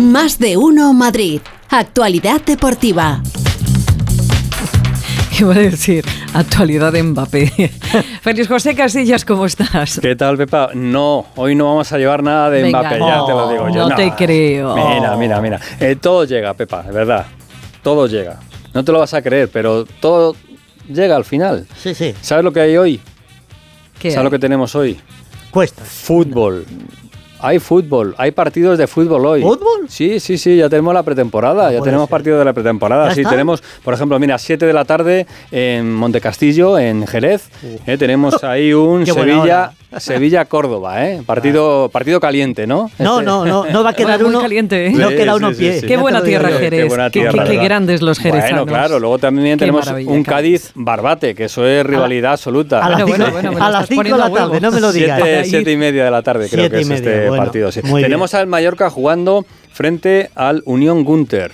Más de uno Madrid. Actualidad deportiva. ¿Qué va a decir? Actualidad de Mbappé. Félix José Casillas, ¿cómo estás? ¿Qué tal, Pepa? No, hoy no vamos a llevar nada de Venga, Mbappé, ya te lo digo yo. no te creo. Mira, mira, mira. Eh, todo llega, Pepa, de verdad. Todo llega. No te lo vas a creer, pero todo llega al final. Sí, sí. ¿Sabes lo que hay hoy? ¿Qué ¿Sabes lo que tenemos hoy? Cuesta. Fútbol. Hay fútbol, hay partidos de fútbol hoy. ¿Fútbol? Sí, sí, sí, ya tenemos la pretemporada, ya tenemos partidos de la pretemporada. ¿Ya Sí, está? tenemos, por ejemplo, mira, 7 de la tarde en Montecastillo, en Jerez. eh, tenemos ahí un Sevilla, hora. Sevilla-Córdoba, ¿eh? Partido, partido caliente, ¿no? No, Este- no, no, no va a quedar Muy uno. caliente, ¿eh? No Sí, queda sí, uno sí, pie. sí. Qué buena tierra. Jerez. Qué buena tierra, qué- grandes los jerezanos. Bueno, claro, luego también Qué tenemos un Cádiz. Cádiz-Barbate, que eso es rivalidad absoluta. A las Bueno, cinco- bueno, bueno, me a lo las estás 5 de la tarde, no me lo digas. Siete, Ahí. siete y media de la tarde creo que es media, bueno, bien. Tenemos al Mallorca jugando frente al Unión Gunter,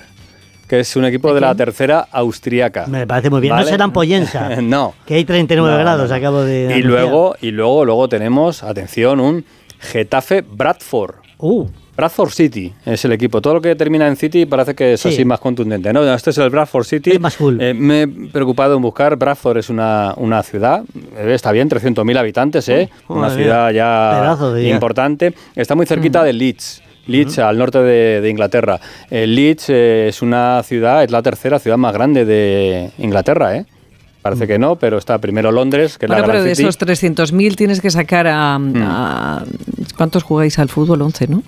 que es un equipo de la tercera austriaca. Me parece muy bien. ¿Vale? No serán Pollensa. no. Que hay 39 No, grados, no. acabo de. Y anunciar. luego, y luego, luego tenemos, atención, un Getafe Bradford. Uh, Bradford City es el equipo. Todo lo que termina en City parece que es Sí. así más contundente. ¿no? Este es el Bradford City. Es más cool. Eh, me he preocupado en buscar. Bradford es una, una ciudad, eh, está bien, 300.000 habitantes, ¿eh? Uy, una ciudad ya importante. Está muy cerquita de Leeds. Leeds, al norte de, de Inglaterra. Eh, Leeds eh, es una ciudad, es la tercera ciudad más grande de Inglaterra, ¿eh? Parece que no, pero está primero Londres, que es Bueno, la pero gran de city. esos 300.000 tienes que sacar a, a- ¿Cuántos jugáis al fútbol? 11, ¿no?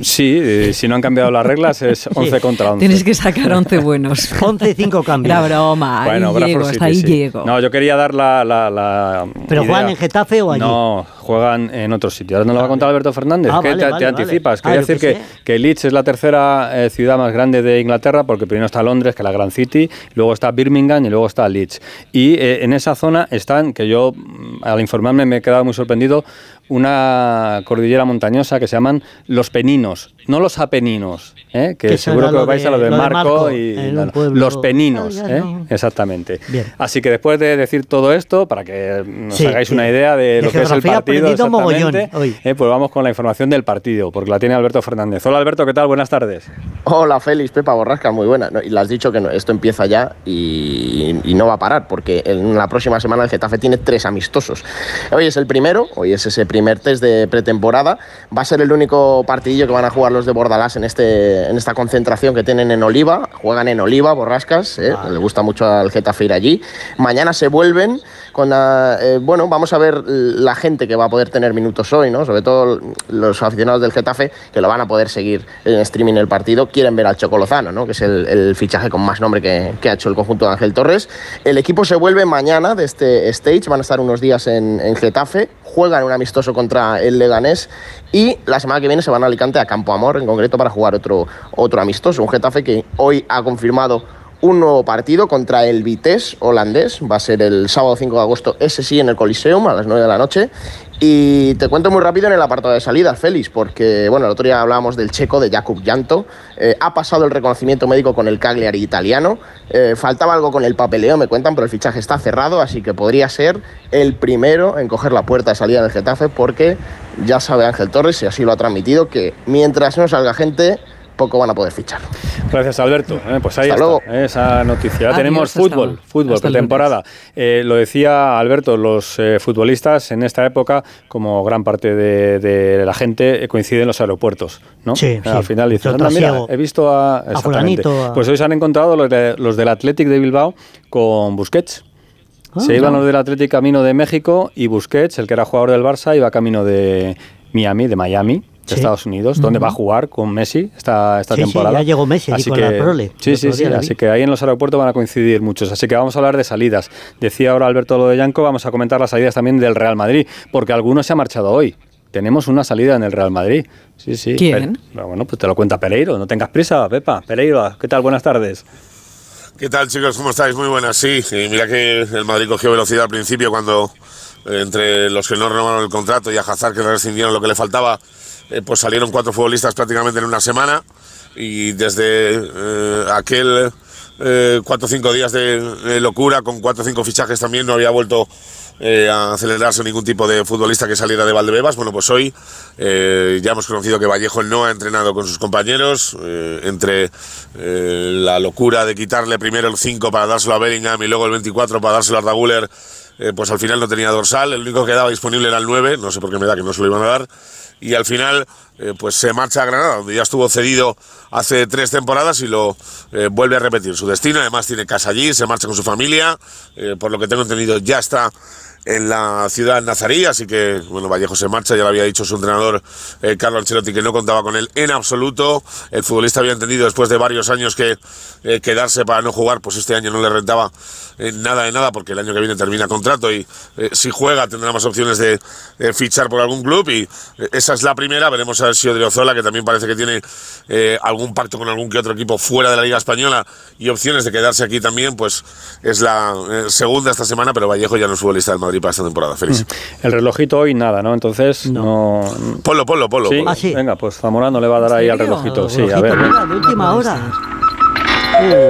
Sí, eh, si no han cambiado las reglas es 11 contra 11. Tienes que sacar 11 buenos. 11 y 5 cambios. Era broma, ahí Bueno, llego, hasta ahí sí. llego. No, yo quería dar la. la- la ¿Pero idea. juegan en Getafe o allí? No, juegan en otro sitio. Ahora nos lo va a contar Alberto Fernández. Ah, que vale, te, vale, te vale. anticipas. Ah, Quería yo decir que, sé. que Leeds es la tercera eh, ciudad más grande de Inglaterra, porque primero está Londres, que es la Gran City, luego está Birmingham y luego está Leeds. Y eh, en esa zona están, que yo mm, al informarme me he quedado muy sorprendido, una cordillera montañosa que se llaman los Peninos, no los Apeninos, ¿eh? que seguro que lo vais de- a lo de lo de Marco, y en no, un no, pueblo- los Peninos, Ah, ¿eh? no. exactamente. Bien. Así que después de decir todo esto, para que nos Sí, hagáis sí. una idea de, De lo que es el partido, exactamente, hoy. eh, pues vamos con la información del partido, porque la tiene Alberto Fernández. Hola Alberto, ¿qué tal? Buenas tardes. Hola Félix, Pepa Borrasca, muy buena. No, y le has dicho que no, esto empieza ya y, y no va a parar, porque en la próxima semana el Getafe tiene tres amistosos. Hoy es el primero, hoy es ese primer test de pretemporada. Va a ser el único partidillo que van a jugar los de Bordalás en, este, en esta concentración que tienen en Oliva. Juegan en Oliva, Borrascas, ¿eh? le gusta mucho al Getafe ir allí. Mañana se vuelven eh, bueno, vamos a ver la gente que va a poder tener minutos hoy, ¿no? Sobre todo los aficionados del Getafe que lo van a poder seguir en streaming el partido, quieren ver al Chocolozano, ¿no? Que es el, fichaje con más nombre que, que ha hecho el conjunto de Ángel Torres. El equipo se vuelve mañana de este stage, van a estar unos días en, en Getafe, juegan un amistoso contra el Leganés y la semana que viene se van a Alicante a Campo Amor en concreto para jugar otro, otro amistoso, un Getafe que hoy ha confirmado un nuevo partido contra el Vitesse holandés. Va a ser el sábado 5 de agosto, ese sí, en el Coliseum a las 9 de la noche. Y te cuento muy rápido en el apartado de salidas, Félix, porque bueno, el otro día hablábamos del checo, de Jakub Janto. Eh, ha pasado el reconocimiento médico con el Cagliari italiano. Eh, faltaba algo con el papeleo, me cuentan, pero el fichaje está cerrado, así que podría ser el primero en coger la puerta de salida del Getafe, porque ya sabe Ángel Torres, y así lo ha transmitido, que mientras no salga gente, poco van a poder fichar. Gracias, Alberto. Eh, pues ahí Hasta está luego. esa noticia. Adiós, Tenemos hasta- fútbol, fútbol, hasta el pretemporada. Eh, lo decía Alberto, los eh, futbolistas en esta época, como gran parte de, de la gente, eh, coinciden en los aeropuertos. ¿no? Sí, Al sí. final dicen, Otro "Anda, mira, he visto a... fulanito, a- Pues hoy se han encontrado los, de- los del Athletic de Bilbao con Busquets. Ah, se iban los del Athletic camino de México y Busquets, el que era jugador del Barça, iba camino de Miami, de Miami. De Sí. Estados Unidos, donde va a jugar con Messi esta, esta Sí, sí, temporada. ya llegó Messi allí con la prole. Sí, sí, sí. Así que ahí en los aeropuertos van a coincidir muchos. Así que vamos a hablar de salidas. Decía ahora Alberto lo de Yanco, vamos a comentar las salidas también del Real Madrid, porque alguno se ha marchado hoy. Tenemos una salida en el Real Madrid. Sí, sí. ¿Quién? Pe- bueno, pues te lo cuenta Pereiro. No tengas prisa, Pepa. Pereiro, ¿qué tal? Buenas tardes. ¿Qué tal, chicos? ¿Cómo estáis? Muy buenas, sí. Y mira que el Madrid cogió velocidad al principio cuando entre los que no renovaron el contrato y a Hazard que rescindieron lo que le faltaba, eh, pues salieron cuatro futbolistas prácticamente en una semana y desde eh, aquel eh, cuatro o cinco días de, locura, con cuatro o cinco fichajes también, no había vuelto eh, a acelerarse ningún tipo de futbolista que saliera de Valdebebas. Bueno, pues hoy ya hemos conocido que Vallejo no ha entrenado con sus compañeros, entre la locura de quitarle primero el 5 para dárselo a Bellingham y luego el 24 para dárselo a eh, pues al final no tenía dorsal, el único que daba disponible era el 9, no sé por qué me da que no se lo iban a dar, y al final eh, pues se marcha a Granada, donde ya estuvo cedido hace tres temporadas y lo eh, vuelve a repetir. Su destino, además tiene casa allí, se marcha con su familia, eh, por lo que tengo entendido ya está en la ciudad nazarí, así que bueno, Vallejo se marcha, ya lo había dicho su entrenador eh, Carlo Ancelotti que no contaba con él en absoluto, el futbolista había entendido después de varios años que quedarse para no jugar, pues este año no le rentaba nada de nada, porque el año que viene termina contrato y si juega tendrá más opciones de fichar por algún club y esa es la primera, veremos a ver si Odriozola, que también parece que tiene eh, algún pacto con algún que otro equipo fuera de la Liga Española y opciones de quedarse aquí también, pues es la eh, segunda esta semana, pero Vallejo ya no es futbolista del Madrid para esta temporada, feliz. El relojito hoy nada, ¿no? Entonces, no. Ponlo, ponlo, ponlo. Sí, ponlo. Ah, sí. venga, pues Zamorano le va a dar ahí al relojito. Sí, a ver. mira, de última hora.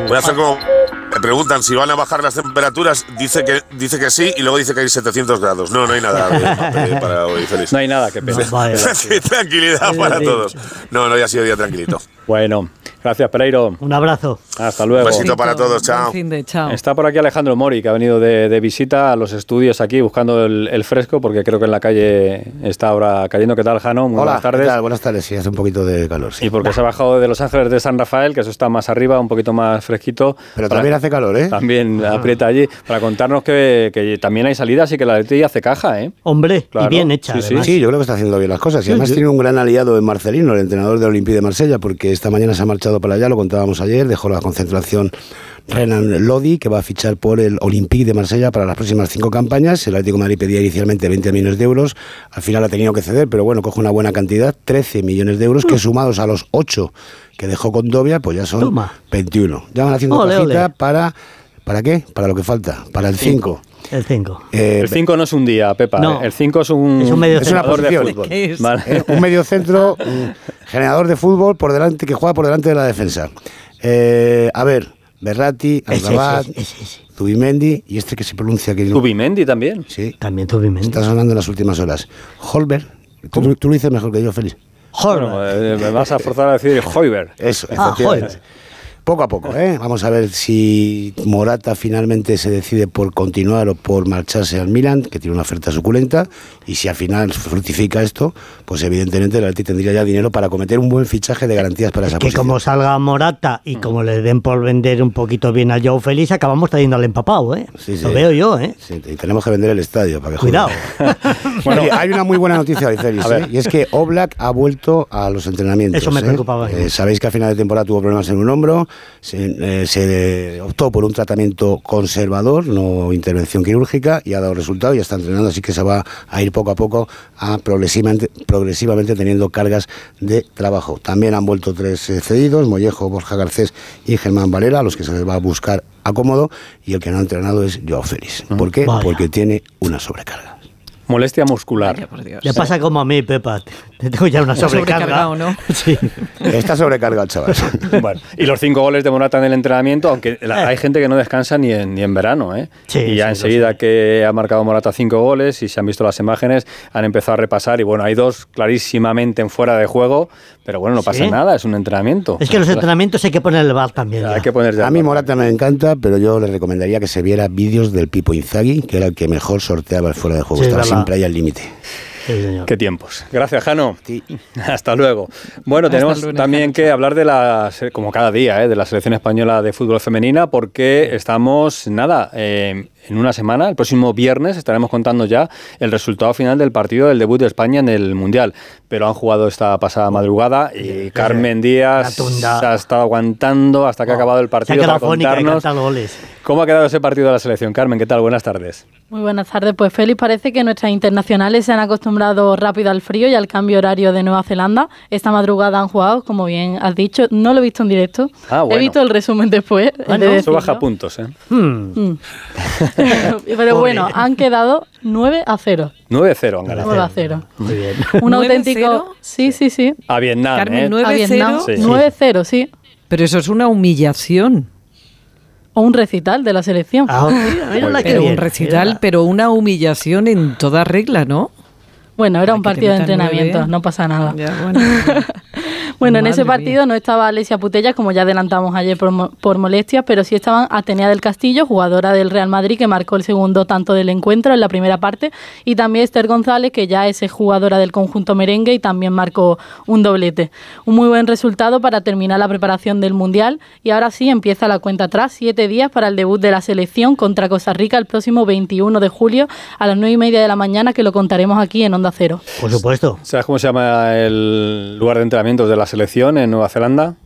Voy a hacer como. Me preguntan si van a bajar las temperaturas, dice que, dice que sí y luego dice que hay 700 grados. No, no hay nada para hoy, feliz. No hay nada que pena. No. Tranquilidad para todos. No, no, ya ha sido día tranquilito. Bueno, gracias, Pereiro. Un abrazo. Hasta luego. Besito para todos, chao. de chao. Está por aquí Alejandro Mori, que ha venido de, de visita a los estudios aquí buscando el, el fresco, porque creo que en la calle está ahora cayendo. ¿Qué tal, Jano? Muy Hola, buenas tardes. ¿qué tal? Buenas tardes. Sí, hace un poquito de calor. sí. Y porque se ha bajado de Los Ángeles de San Rafael, que eso está más arriba, un poquito más fresquito. Pero Para- también hace calor, ¿eh? También aprieta allí, para contarnos que, que también hay salidas y que la Leti hace caja, ¿eh? Hombre, Claro. y bien hecha, Sí, sí. además. Sí, yo creo que está haciendo bien las cosas. Y además sí. tiene un gran aliado en Marcelino, el entrenador del Olympique de Marsella, porque esta mañana se ha marchado para allá, lo contábamos ayer, dejó la concentración Renan Lodi, que va a fichar por el Olympique de Marsella para las próximas cinco campañas. El Atlético de Madrid pedía inicialmente 20 millones de euros, al final ha tenido que ceder, pero bueno, coge una buena cantidad, 13 millones de euros, que sumados a los 8 que dejó con Dovia, pues ya son Toma. 21. Ya van haciendo Ole, cajita ole. para... ¿Para qué? Para lo que falta, para el 5. El 5. Eh, El 5 no es un día, Pepa. No. ¿eh? El 5 es un, Es un medio Es una de posición. fútbol. ¿Qué es? Vale. Eh, un medio centro, un generador de fútbol por delante que juega por delante de la defensa. Eh, a ver, ese, ese. Zubimendi y este que se pronuncia que no- Zubimendi también. Sí, También tuvimos. está sonando en las últimas horas. Holber, tú, tú lo dices mejor que yo, Félix. Bueno, eh, me vas a forzar a decir Hoiber. Eso, Ah, efectivamente. Poco a poco, ¿eh? Vamos a ver si Morata finalmente se decide por continuar o por marcharse al Milan, que tiene una oferta suculenta, y si al final fructifica esto, pues evidentemente el Atleti tendría ya dinero para cometer un buen fichaje de garantías para esa que posición. como salga Morata y como le den por vender un poquito bien a Joe Félix, acabamos trayendo al empapado, ¿eh? Sí, sí. Lo veo yo, ¿eh? Sí, y tenemos que vender el estadio para que Cuidado. bueno, Oye, hay una muy buena noticia hoy, Félix. ¿eh? y es que Oblak ha vuelto a los entrenamientos. Eso me ¿eh? preocupaba. Eh, Sabéis que a final de temporada tuvo problemas en un hombro, se, eh, se optó por un tratamiento conservador, no intervención quirúrgica, y ha dado resultado y está entrenando, así que se va a ir poco a poco a progresivamente, progresivamente teniendo cargas de trabajo. También han vuelto tres eh, cedidos, Mollejo, Borja Garcés y Germán Valera, a los que se les va a buscar acomodo, y el que no ha entrenado es Joao Félix. ¿Por qué? Vaya. Porque tiene una sobrecarga. Molestia muscular. Vaya, por Dios. Le pasa como a mí, Pepa. Te tengo ya una sobrecarga. ¿no? Sí. Está sobrecargado el chaval. Bueno, y los cinco goles de Morata en el entrenamiento, aunque la- hay gente que no descansa ni en, ni en verano, ¿eh? Sí, y ya sí, enseguida que ha marcado Morata cinco goles y se han visto las imágenes, han empezado a repasar y bueno, hay dos clarísimamente en fuera de juego, pero bueno, no pasa ¿Sí? nada, es un entrenamiento. Es que los entrenamientos hay que poner el bar también. ya. Hay que poner ya A mí Morata me encanta, pero yo le recomendaría que se viera vídeos del Pipo Inzaghi, que era el que mejor sorteaba el fuera de juego. Sí, Estaba siempre ahí al límite. Sí, señor. Qué tiempos. Gracias, Jano. Sí. Hasta luego. Bueno, Hasta tenemos lunes, también Jano, que hablar de la, como cada día, ¿eh? de la selección española de fútbol femenina, porque estamos, nada, eh, en una semana, el próximo viernes, estaremos contando ya el resultado final del partido del debut de España en el Mundial. Pero han jugado esta pasada madrugada y Carmen Díaz se ha estado aguantando hasta que ha acabado el Se ha partido quedado para contarnos. Cómo ha quedado ese partido de la selección. Carmen, ¿qué tal? Buenas tardes. Muy buenas tardes. Pues Félix, parece que nuestras internacionales se han acostumbrado rápido al frío y al cambio horario de Nueva Zelanda. Esta madrugada han jugado, como bien has dicho, no lo he visto en directo. Ah, bueno. He visto el resumen después. he de Bueno, Eso baja puntos, ¿eh? Hmm. Mm. Pero bueno, han quedado 9 a 0. 9-0 han ganado. 9 a 0. Muy bien. Un 9-0? auténtico. Sí, sí, sí. A Vietnam, Carmen, ¿eh? nueve- A Vietnam. 9-0? Sí. 9 0, sí. Pero eso es una humillación. O un recital de la selección. Ah, mira, mira la que Pero un recital, mira. pero una humillación en toda regla, ¿no? Bueno, era un partido de entrenamiento, no pasa nada. Ya, bueno. Bueno, en ese partido no estaba Alesia Putellas, como ya adelantamos ayer por, mo- por molestias, pero sí estaban Atenea del Castillo, jugadora del Real Madrid, que marcó el segundo tanto del encuentro en la primera parte, y también Esther González, que ya es jugadora del conjunto merengue y también marcó un doblete. Un muy buen resultado para terminar la preparación del Mundial, y ahora sí empieza la cuenta atrás, siete días para el debut de la selección contra Costa Rica el próximo 21 de julio a las nueve y media de la mañana, que lo contaremos aquí en Onda Cero. Por supuesto. ¿Sabes cómo se llama el lugar de entrenamientos de la selección en Nueva Zelanda?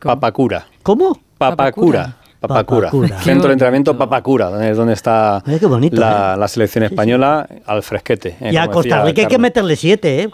Papacura. ¿Cómo? Papacura. Papacura. Papacura. Centro de entrenamiento. Papacura, donde es donde está Ay, qué bonito, la, ¿eh? la selección española al fresquete. eh, Y a Costa Rica hay que meterle siete, ¿eh?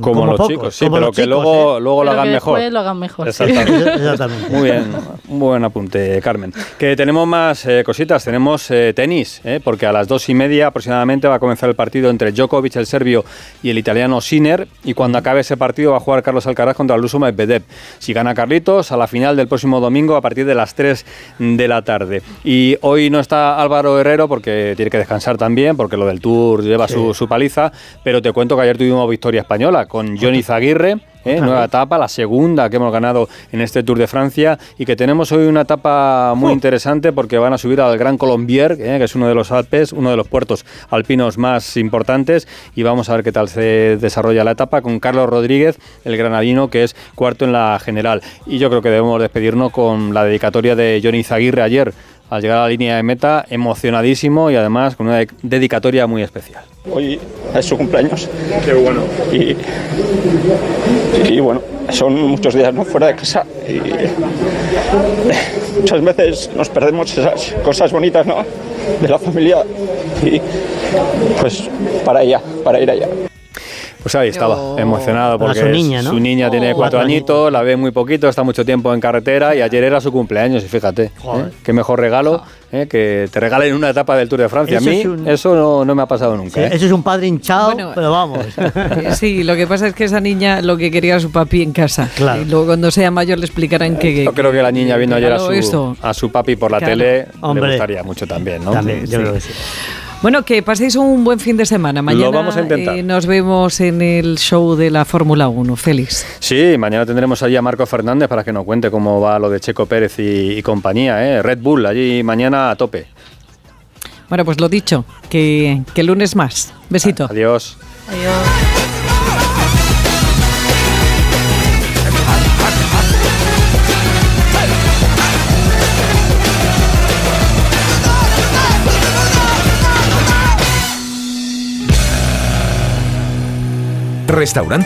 Como, los pocos, chicos, sí, como pero los que chicos, luego, ¿eh? luego lo Pero hagan que mejor. después lo hagan mejor, sí. Exactamente. Exactamente. Muy bien, un buen apunte, Carmen. Que tenemos más eh, cositas, tenemos eh, tenis, eh, porque a las dos y media aproximadamente va a comenzar el partido entre Djokovic, el serbio, y el italiano Sinner, y cuando acabe ese partido va a jugar Carlos Alcaraz contra el ruso Medvedev. Si gana Carlitos, a la final del próximo domingo a partir de las 3 de la tarde. Y hoy no está Álvaro Herrero porque tiene que descansar también, porque lo del Tour lleva su, su paliza, pero te cuento que ayer tuvimos victoria española con Johnny Zaguirre, ¿eh? nueva etapa, la segunda que hemos ganado en este Tour de Francia y que tenemos hoy una etapa muy interesante porque van a subir al Gran Colombier, ¿eh? que es uno de los Alpes, uno de los puertos alpinos más importantes y vamos a ver qué tal se desarrolla la etapa con Carlos Rodríguez, el granadino que es cuarto en la general. Y yo creo que debemos despedirnos con la dedicatoria de Johnny Zaguirre ayer al llegar a la línea de meta, emocionadísimo y además con una de- dedicatoria muy especial. Hoy es su cumpleaños. Qué bueno. Y, y bueno, son muchos días ¿no? fuera de casa y muchas veces nos perdemos esas cosas bonitas ¿no? de la familia y pues para ella, para ir allá. Pues ahí estaba, Oh. emocionado porque su niña, ¿no? su niña tiene Oh. cuatro Cuatro añitos, la ve muy poquito, está mucho tiempo en carretera y ayer era su cumpleaños y fíjate, ¿eh? qué mejor regalo ¿eh? que te regalen una etapa del Tour de Francia. Eso a mí es un- eso no, no me ha pasado nunca. Sí, ¿eh? Eso es un padre hinchado, Bueno, pero vamos. Eh, Sí, lo que pasa es que esa niña lo que quería era su papi en casa. Claro. Y luego cuando sea mayor le explicarán que... Yo creo que la niña viendo ayer a su, esto. a su papi por la Claro. tele Hombre. le gustaría mucho también, ¿no? También, yo Sí. creo que sí. Bueno, que paséis un buen fin de semana. Mañana vamos a intentar. eh, nos vemos en el show de la Fórmula 1. Félix. Sí, mañana tendremos allí a Marco Fernández para que nos cuente cómo va lo de Checo Pérez y, y compañía, ¿eh? Red Bull allí mañana a tope. Bueno, pues lo dicho, que, que el lunes más. Besito. Adiós. Restaurante